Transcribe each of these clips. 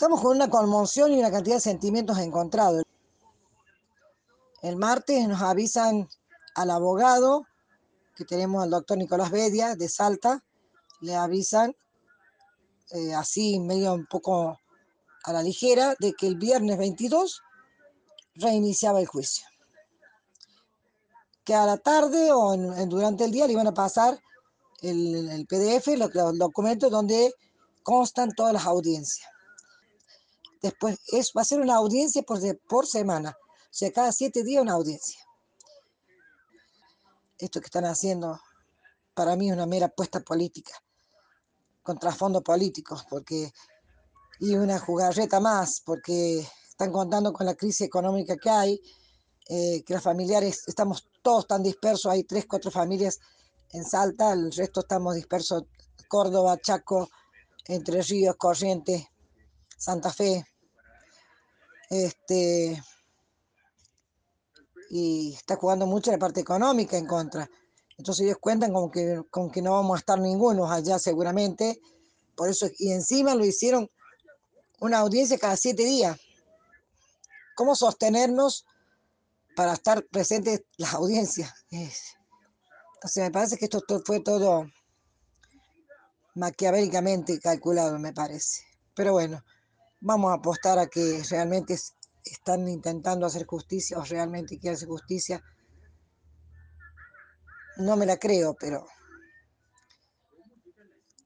Estamos con una conmoción y una cantidad de sentimientos encontrados. El martes nos avisan al abogado, que tenemos al doctor Nicolás Bedia de Salta, le avisan eh, así medio un poco a la ligera de que el viernes 22 reiniciaba el juicio. Que a la tarde o durante el día le iban a pasar el, PDF, los, documentos donde constan todas las audiencias. Después es, va a ser una audiencia por, semana, o sea, cada siete días una audiencia. Esto que están haciendo para mí es una mera apuesta política, con trasfondo político, porque y una jugarreta más, porque están contando con la crisis económica que hay, eh, que los familiares, estamos todos tan dispersos, hay tres, cuatro familias en Salta, el resto estamos dispersos, Córdoba, Chaco, Entre Ríos, Corrientes, Santa Fe. Este, y está jugando mucho la parte económica en contra. Entonces ellos cuentan con que, con que no vamos a estar ninguno allá seguramente. Por eso, y encima lo hicieron una audiencia cada siete días. ¿Cómo sostenernos para estar presentes las audiencias? O sea, me parece que esto fue todo maquiavélicamente calculado, me parece. Pero bueno, vamos a apostar a que realmente están intentando hacer justicia o realmente quieren hacer justicia. No me la creo, pero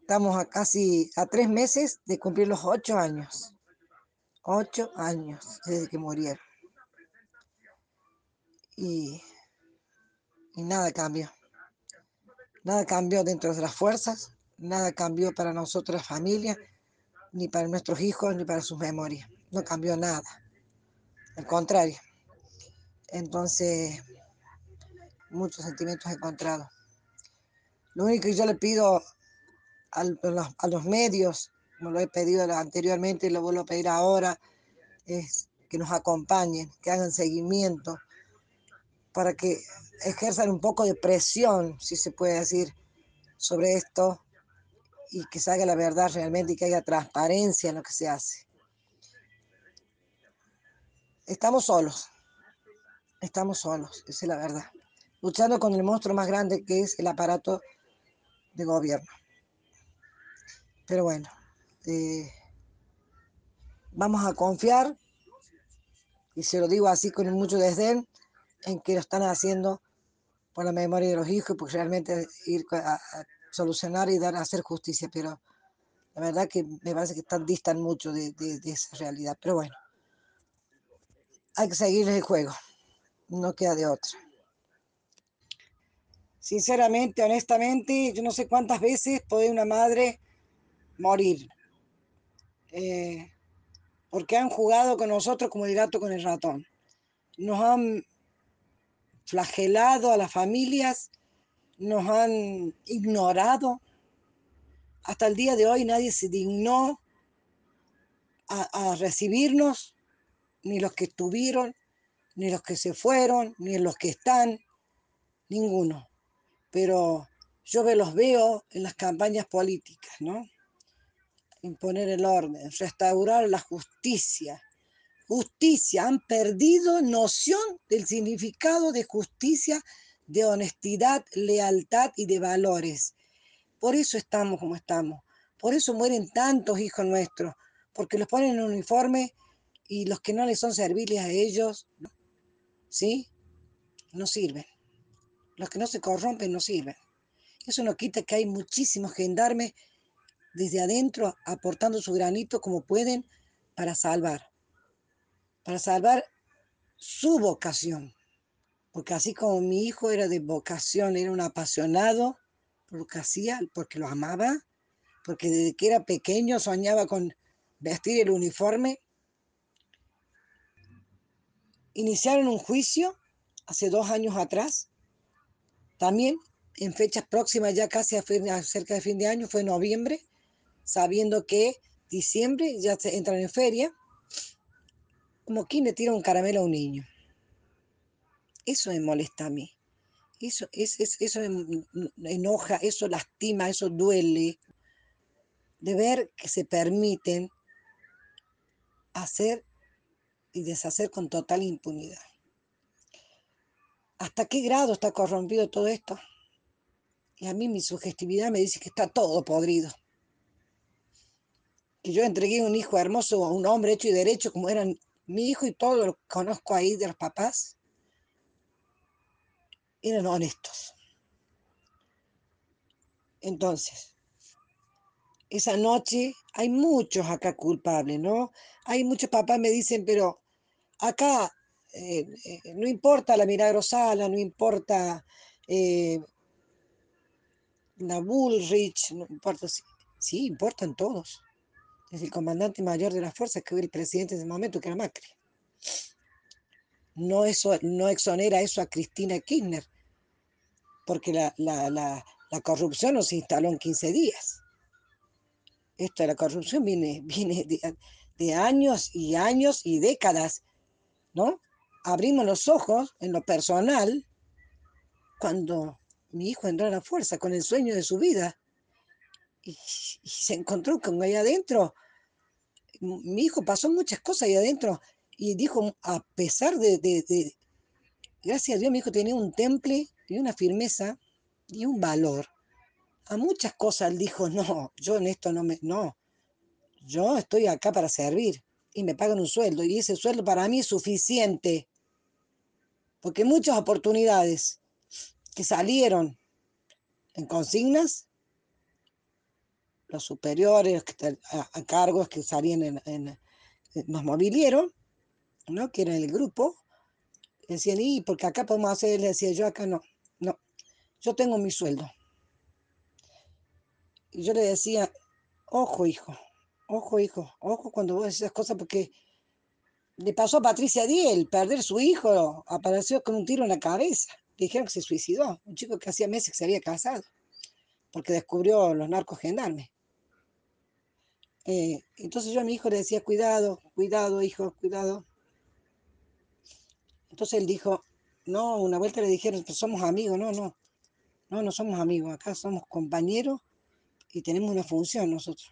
estamos a casi a tres meses de cumplir los ocho años. Ocho años desde que murieron. Y, y nada cambió. Nada cambió dentro de las fuerzas, nada cambió para nosotros, la familia, ni para nuestros hijos, ni para sus memorias. No cambió nada. Al contrario. Entonces, muchos sentimientos encontrados. Lo único que yo le pido a los, medios, como lo he pedido anteriormente y lo vuelvo a pedir ahora, es que nos acompañen, que hagan seguimiento, para que ejerzan un poco de presión, si se puede decir, sobre esto y que se haga la verdad realmente y que haya transparencia en lo que se hace. Estamos solos, estamos solos, es la verdad, luchando con el monstruo más grande que es el aparato de gobierno. Pero bueno, eh, vamos a confiar, y se lo digo así con mucho desdén, en que lo están haciendo por la memoria de los hijos, porque realmente ir a, solucionar y dar hacer justicia, pero la verdad que me parece que están, distan mucho de, esa realidad. Pero bueno, hay que seguir el juego, no queda de otra. Sinceramente, honestamente, yo no sé cuántas veces puede una madre morir. Eh, porque han jugado con nosotros como el gato con el ratón. Nos han flagelado a las familias, nos han ignorado. Hasta el día de hoy nadie se dignó a, recibirnos, ni los que estuvieron, ni los que se fueron, ni los que están, ninguno. Pero yo los veo en las campañas políticas, ¿no? Imponer el orden, restaurar la justicia, justicia, han perdido noción del significado de justicia, de honestidad, lealtad y de valores. Por eso estamos como estamos. Por eso mueren tantos hijos nuestros, porque los ponen en uniforme y los que no les son serviles a ellos, ¿sí? No sirven. Los que no se corrompen no sirven. Eso no quita que hay muchísimos gendarmes desde adentro aportando su granito como pueden para salvar para salvar su vocación. Porque así como mi hijo era de vocación, era un apasionado por lo que hacía, porque lo amaba, porque desde que era pequeño soñaba con vestir el uniforme. Iniciaron un juicio hace dos años atrás, también en fechas próximas, ya casi a cerca de fin de año, fue noviembre, sabiendo que diciembre ya se entran en feria, como quien le tira un caramelo a un niño. Eso me molesta a mí. Eso, es, eso enoja, eso lastima, eso duele. De ver que se permiten hacer y deshacer con total impunidad. ¿Hasta qué grado está corrompido todo esto? Y a mí mi sugestividad me dice que está todo podrido. Que yo entregué un hijo hermoso a un hombre hecho y derecho como eran mi hijo y todo lo que conozco ahí de los papás. Eran honestos. Entonces, esa noche hay muchos acá culpables, ¿no? Hay muchos papás me dicen, pero acá eh, eh, no importa la Milagrosala, no importa eh, la Bullrich, no importa, sí, importan todos. Es el comandante mayor de las fuerzas que fue el presidente en ese momento, que era Macri. No, eso, no exonera eso a Cristina Kirchner, porque la, la, la, la corrupción no se instaló en 15 días. Esto de la corrupción viene, viene de, años y años y décadas, ¿no? Abrimos los ojos en lo personal cuando mi hijo entró a la fuerza con el sueño de su vida y, se encontró con ahí adentro. Mi hijo pasó muchas cosas ahí adentro y dijo, a pesar de, gracias a Dios, mi hijo tenía un temple y una firmeza y un valor. A muchas cosas él dijo, no, yo en esto no me, no, yo estoy acá para servir y me pagan un sueldo y ese sueldo para mí es suficiente. Porque muchas oportunidades que salieron en consignas, los superiores a, a cargos que salían nos movilieron, ¿no? que era el grupo, decían, y porque acá podemos hacer, le decía yo, acá no, no, yo tengo mi sueldo. Y yo le decía, ojo hijo, ojo hijo, ojo cuando vos decís esas cosas porque le pasó a Patricia Diel, perder su hijo, apareció con un tiro en la cabeza. Le dijeron que se suicidó, un chico que hacía meses que se había casado, porque descubrió los narcos gendarmes. Eh, entonces yo a mi hijo le decía, cuidado, cuidado, hijo, cuidado. Entonces él dijo, no, una vuelta le dijeron, pues somos amigos, no, no, no, no somos amigos, acá somos compañeros y tenemos una función nosotros.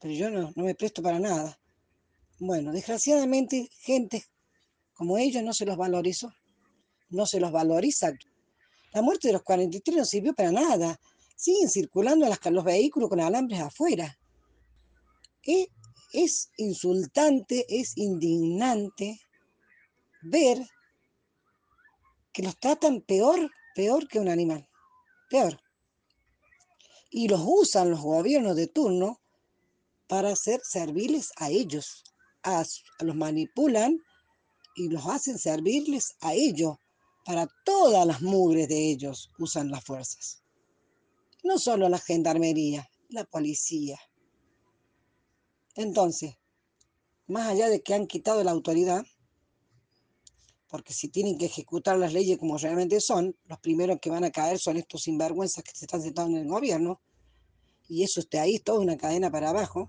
Pero yo no, no me presto para nada. Bueno, desgraciadamente, gente como ellos no se los valorizó, no se los valoriza. La muerte de los 43 no sirvió para nada. Siguen circulando las, los vehículos con alambres afuera. Es, es insultante, es indignante ver que los tratan peor, peor que un animal. Peor. Y los usan los gobiernos de turno para ser serviles a ellos. A, los manipulan y los hacen servirles a ellos. Para todas las mugres de ellos usan las fuerzas. No solo la gendarmería, la policía. Entonces, más allá de que han quitado la autoridad, porque si tienen que ejecutar las leyes como realmente son, los primeros que van a caer son estos sinvergüenzas que se están sentando en el gobierno, y eso está ahí, toda una cadena para abajo.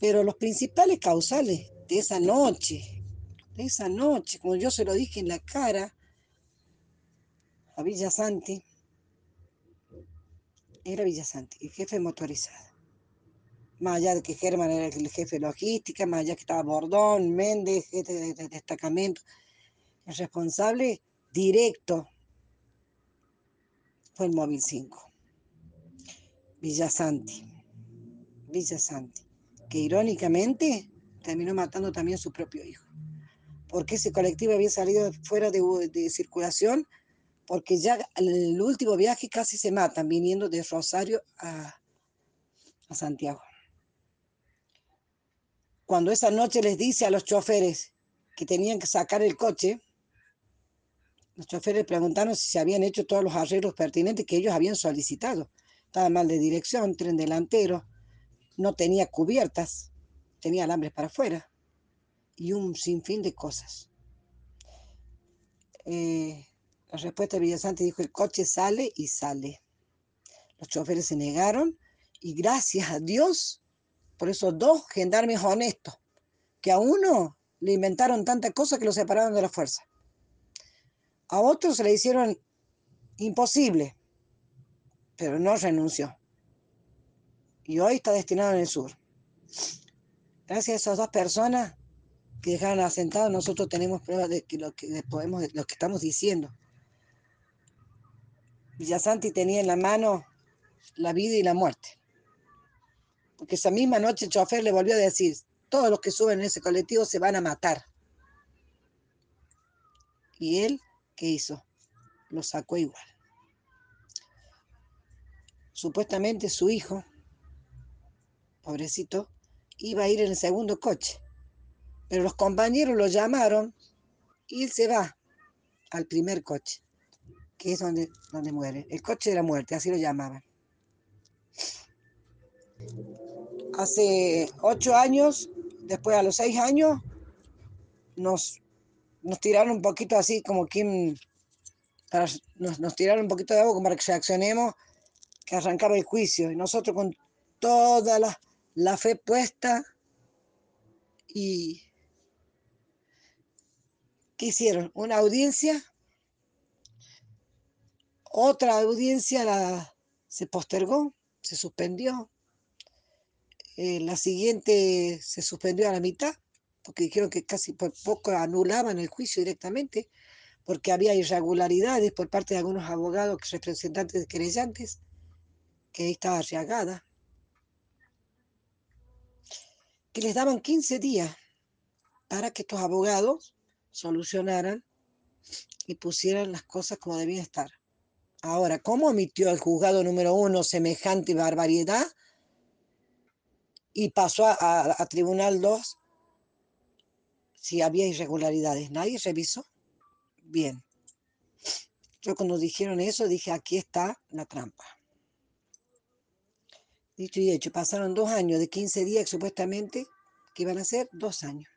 Pero los principales causales de esa noche, de esa noche, como yo se lo dije en la cara a Villa Santi, era Villa Santi, el jefe motorizado. Más allá de que Germán era el jefe de logística, más allá que estaba Bordón, Méndez, jefe de destacamento, el responsable directo fue el móvil 5. Villasanti. Villasanti. Que irónicamente terminó matando también a su propio hijo. Porque ese colectivo había salido fuera de, de circulación, porque ya en el último viaje casi se matan viniendo de Rosario a, a Santiago. Cuando esa noche les dice a los choferes que tenían que sacar el coche, los choferes preguntaron si se habían hecho todos los arreglos pertinentes que ellos habían solicitado. Estaba mal de dirección, tren delantero, no tenía cubiertas, tenía alambres para afuera y un sinfín de cosas. Eh, la respuesta de Villasante dijo, el coche sale y sale. Los choferes se negaron y gracias a Dios por esos dos gendarmes honestos, que a uno le inventaron tanta cosa que lo separaron de la fuerza. A otros se le hicieron imposible, pero no renunció. Y hoy está destinado en el sur. Gracias a esas dos personas que dejaron asentados, nosotros tenemos pruebas de que lo que podemos, lo que estamos diciendo. Villasanti tenía en la mano la vida y la muerte. Porque esa misma noche el chofer le volvió a decir, todos los que suben en ese colectivo se van a matar. Y él, ¿qué hizo? Lo sacó igual. Supuestamente su hijo, pobrecito, iba a ir en el segundo coche. Pero los compañeros lo llamaron y él se va al primer coche, que es donde, donde muere. El coche de la muerte, así lo llamaban. Hace ocho años, después a los seis años, nos, nos tiraron un poquito así como quien, nos, nos tiraron un poquito de agua como para que reaccionemos, que arrancaba el juicio. Y nosotros con toda la, la fe puesta y ¿qué hicieron? Una audiencia, otra audiencia la, se postergó, se suspendió, eh, la siguiente se suspendió a la mitad, porque dijeron que casi por poco anulaban el juicio directamente, porque había irregularidades por parte de algunos abogados, representantes de querellantes, que ahí estaba arriagada, que les daban 15 días para que estos abogados solucionaran y pusieran las cosas como debían estar. Ahora, ¿cómo omitió el juzgado número uno semejante barbaridad y pasó a, Tribunal 2 si había irregularidades. Nadie revisó. Bien. Yo cuando dijeron eso dije, aquí está la trampa. Dicho y hecho, pasaron dos años de 15 días supuestamente, que iban a ser dos años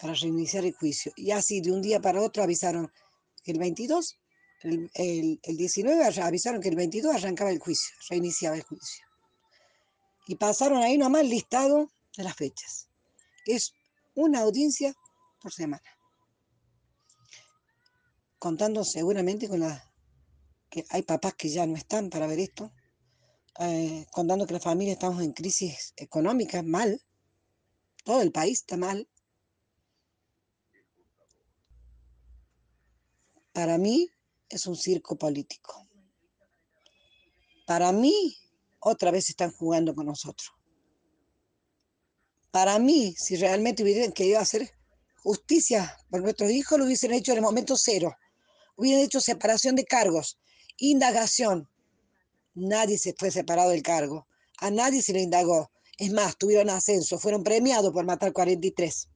para reiniciar el juicio. Y así de un día para otro avisaron que el 22, el, el, el 19 avisaron que el 22 arrancaba el juicio, reiniciaba el juicio y pasaron ahí nomás listado de las fechas. Es una audiencia por semana. Contando seguramente con la que hay papás que ya no están para ver esto, eh, contando que la familia estamos en crisis económica, mal, todo el país está mal. Para mí es un circo político. Para mí otra vez están jugando con nosotros. Para mí, si realmente hubieran querido hacer justicia por nuestros hijos, lo hubiesen hecho en el momento cero. Hubieran hecho separación de cargos, indagación. Nadie se fue separado del cargo. A nadie se le indagó. Es más, tuvieron ascenso, fueron premiados por matar 43.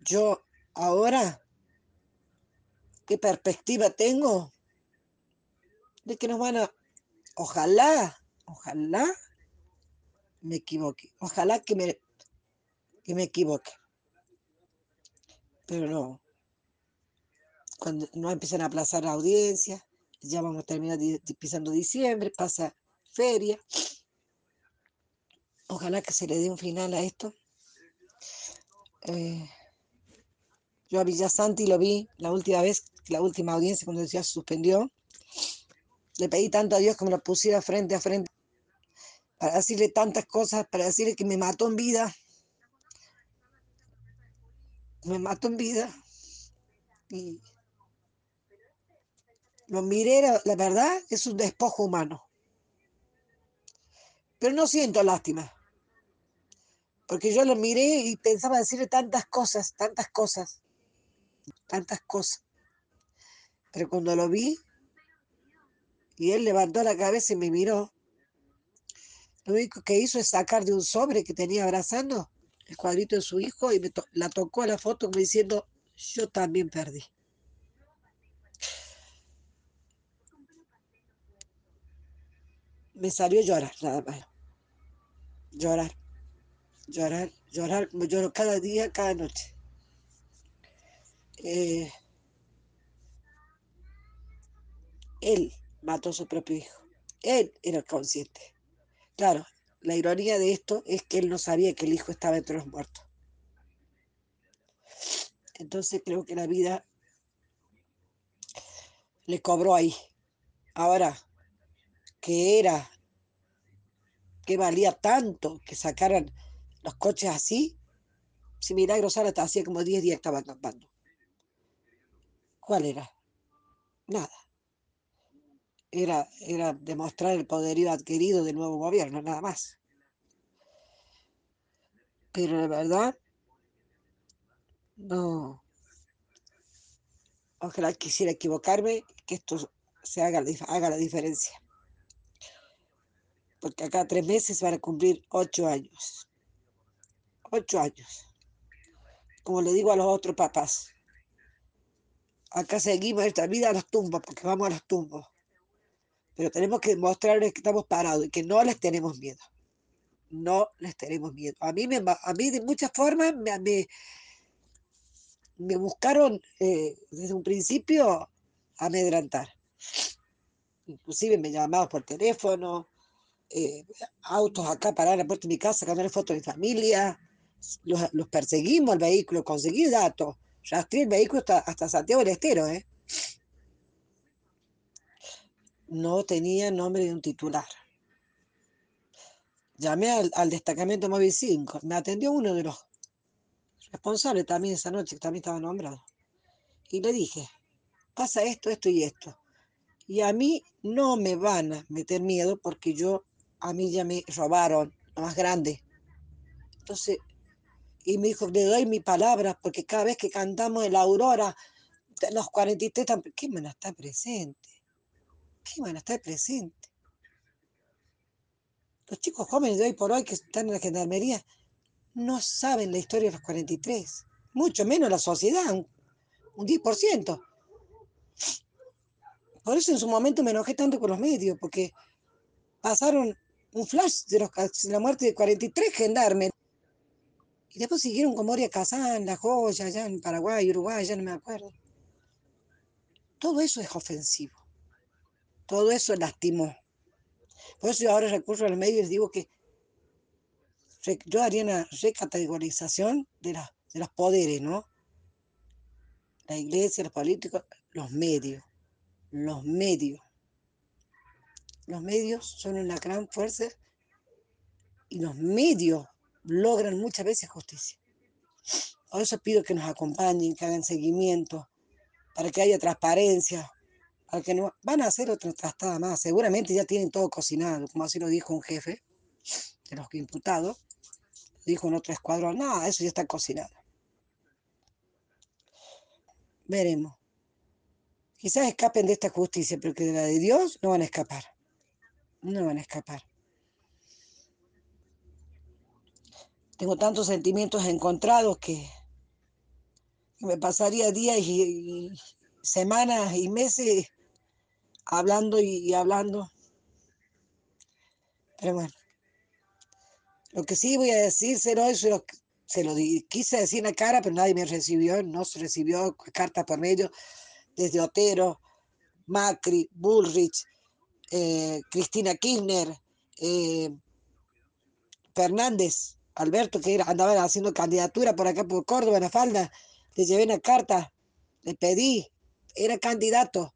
Yo ahora, ¿qué perspectiva tengo? de que nos van a... Ojalá, ojalá me equivoque. Ojalá que me, que me equivoque. Pero no. Cuando no empiezan a aplazar la audiencia, ya vamos a terminar pisando diciembre, pasa feria. Ojalá que se le dé un final a esto. Eh, yo a Villasanti lo vi la última vez, la última audiencia cuando decía suspendió. Le pedí tanto a Dios que me lo pusiera frente a frente para decirle tantas cosas, para decirle que me mató en vida. Me mató en vida. Y lo miré, la verdad, es un despojo humano. Pero no siento lástima. Porque yo lo miré y pensaba decirle tantas cosas, tantas cosas, tantas cosas. Pero cuando lo vi, y él levantó la cabeza y me miró. Lo único que hizo es sacar de un sobre que tenía abrazando el cuadrito de su hijo y me la tocó a la foto como diciendo, yo también perdí. Me salió llorar, nada más. Llorar, llorar, llorar, como lloro cada día, cada noche. Eh, él mató a su propio hijo. Él era consciente. Claro, la ironía de esto es que él no sabía que el hijo estaba entre los muertos. Entonces creo que la vida le cobró ahí. Ahora, que era ¿Qué valía tanto que sacaran los coches así? Si Milagro Sala hacía como 10 días estaba acampando. ¿Cuál era? Nada. Era, era demostrar el poderío adquirido del nuevo gobierno, nada más. Pero la verdad, no. Ojalá quisiera equivocarme, que esto se haga, haga la diferencia. Porque acá tres meses van a cumplir ocho años. Ocho años. Como le digo a los otros papás. Acá seguimos esta vida a los tumbos, porque vamos a los tumbos. Pero tenemos que mostrarles que estamos parados y que no les tenemos miedo no les tenemos miedo. A mí, me, a mí de muchas formas me, me, buscaron eh, desde un principio amedrantar. Inclusive me llamaban por teléfono, eh, autos acá pararon a la puerta de mi casa, cambiar fotos de mi familia, los, perseguimos el vehículo, conseguí datos, rastré el vehículo hasta, hasta Santiago del Estero, ¿eh? No tenía nombre de un titular. Llamé al, destacamento móvil 5, me atendió uno de los responsables también esa noche, que también estaba nombrado. Y le dije, pasa esto, esto y esto. Y a mí no me van a meter miedo porque yo, a mí ya me robaron, lo más grande. Entonces, y me dijo, le doy mi palabra porque cada vez que cantamos en la aurora, los 43, ¿qué van a estar presentes? ¿Qué van a estar presentes? Los chicos jóvenes de hoy por hoy que están en la gendarmería no saben la historia de los 43, mucho menos la sociedad, un, 10%. Por eso en su momento me enojé tanto con los medios, porque pasaron un flash de, la muerte de 43 gendarmes. Y después siguieron con Moria Kazán, La Joya, allá en Paraguay, Uruguay, ya no me acuerdo. Todo eso es ofensivo. Todo eso lastimó. Por eso yo ahora recurso a los medios y digo que yo haría una recategorización de, de los poderes, ¿no? La iglesia, los políticos, los medios. Los medios. Los medios son una gran fuerza y los medios logran muchas veces justicia. Por eso pido que nos acompañen, que hagan seguimiento, para que haya transparencia, no, van a hacer otra trastada más. Seguramente ya tienen todo cocinado, como así lo dijo un jefe de los imputados. Dijo en otro escuadrón, nada, eso ya está cocinado. Veremos. Quizás escapen de esta justicia, pero que de la de Dios no van a escapar. No van a escapar. Tengo tantos sentimientos encontrados que me pasaría días y semanas y meses hablando y, hablando. Pero bueno, lo que sí voy a decírselo es lo se lo quise decir en la cara, pero nadie me recibió, no se recibió carta por medio desde Otero, Macri, Bullrich, eh, Cristina Kirchner, eh, Fernández, Alberto, que era, andaba haciendo candidatura por acá por Córdoba, en la falda, le llevé una carta, le pedí, era candidato,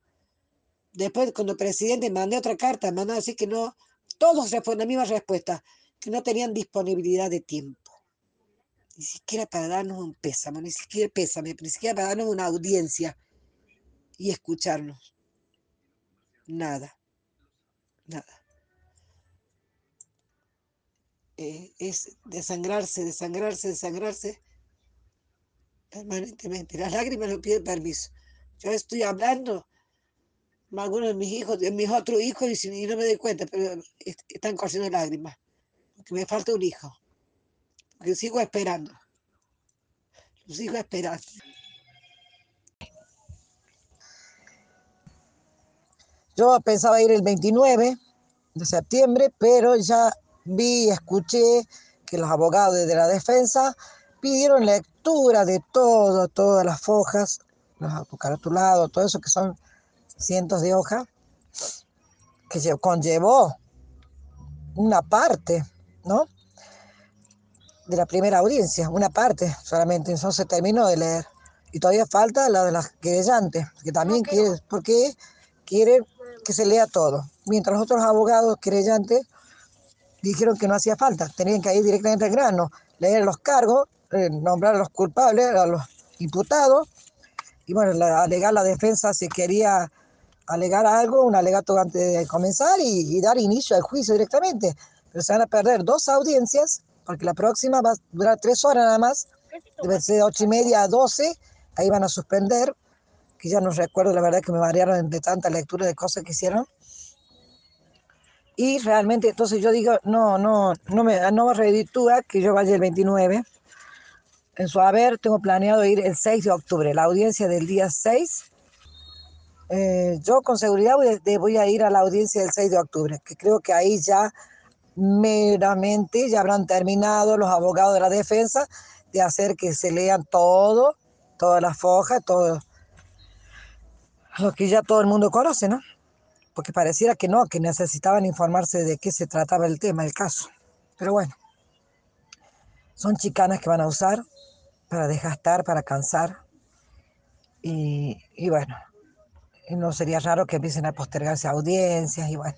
Después, cuando el presidente mandé otra carta, mandó a decir que no, todos responden la misma respuesta, que no tenían disponibilidad de tiempo. Ni siquiera para darnos un pésame, ni siquiera pésame, ni siquiera para darnos una audiencia y escucharnos. Nada, nada. Eh, es desangrarse, desangrarse, desangrarse permanentemente. Las lágrimas no piden permiso. Yo estoy hablando algunos de mis hijos, de mis otros hijos, y, no me doy cuenta, pero están corriendo lágrimas, porque me falta un hijo, porque sigo esperando, sigo esperando. Yo pensaba ir el 29 de septiembre, pero ya vi, escuché que los abogados de la defensa pidieron lectura de todo, todas las fojas, los autocaratulados, todo eso que son cientos de hojas, que conllevó una parte, ¿no? De la primera audiencia, una parte solamente, entonces se terminó de leer. Y todavía falta la de las querellantes, que también quiere, porque quiere que se lea todo. Mientras los otros abogados querellantes dijeron que no hacía falta, tenían que ir directamente al grano, leer los cargos, eh, nombrar a los culpables, a los imputados, y bueno, alegar la defensa si quería alegar algo, un alegato antes de comenzar y, dar inicio al juicio directamente. Pero se van a perder dos audiencias, porque la próxima va a durar tres horas nada más, debe ser de ocho y media a doce, ahí van a suspender, que ya no recuerdo, la verdad que me variaron de tanta lectura de cosas que hicieron. Y realmente, entonces yo digo, no, no, no me, no me reditúa que yo vaya el 29. En su haber tengo planeado ir el 6 de octubre, la audiencia del día 6 eh, yo con seguridad voy, a ir a la audiencia del 6 de octubre, que creo que ahí ya meramente ya habrán terminado los abogados de la defensa de hacer que se lean todo, todas las fojas, todo lo que ya todo el mundo conoce, ¿no? Porque pareciera que no, que necesitaban informarse de qué se trataba el tema, el caso. Pero bueno, son chicanas que van a usar para desgastar, para cansar. y bueno, no sería raro que empiecen a postergarse audiencias y bueno.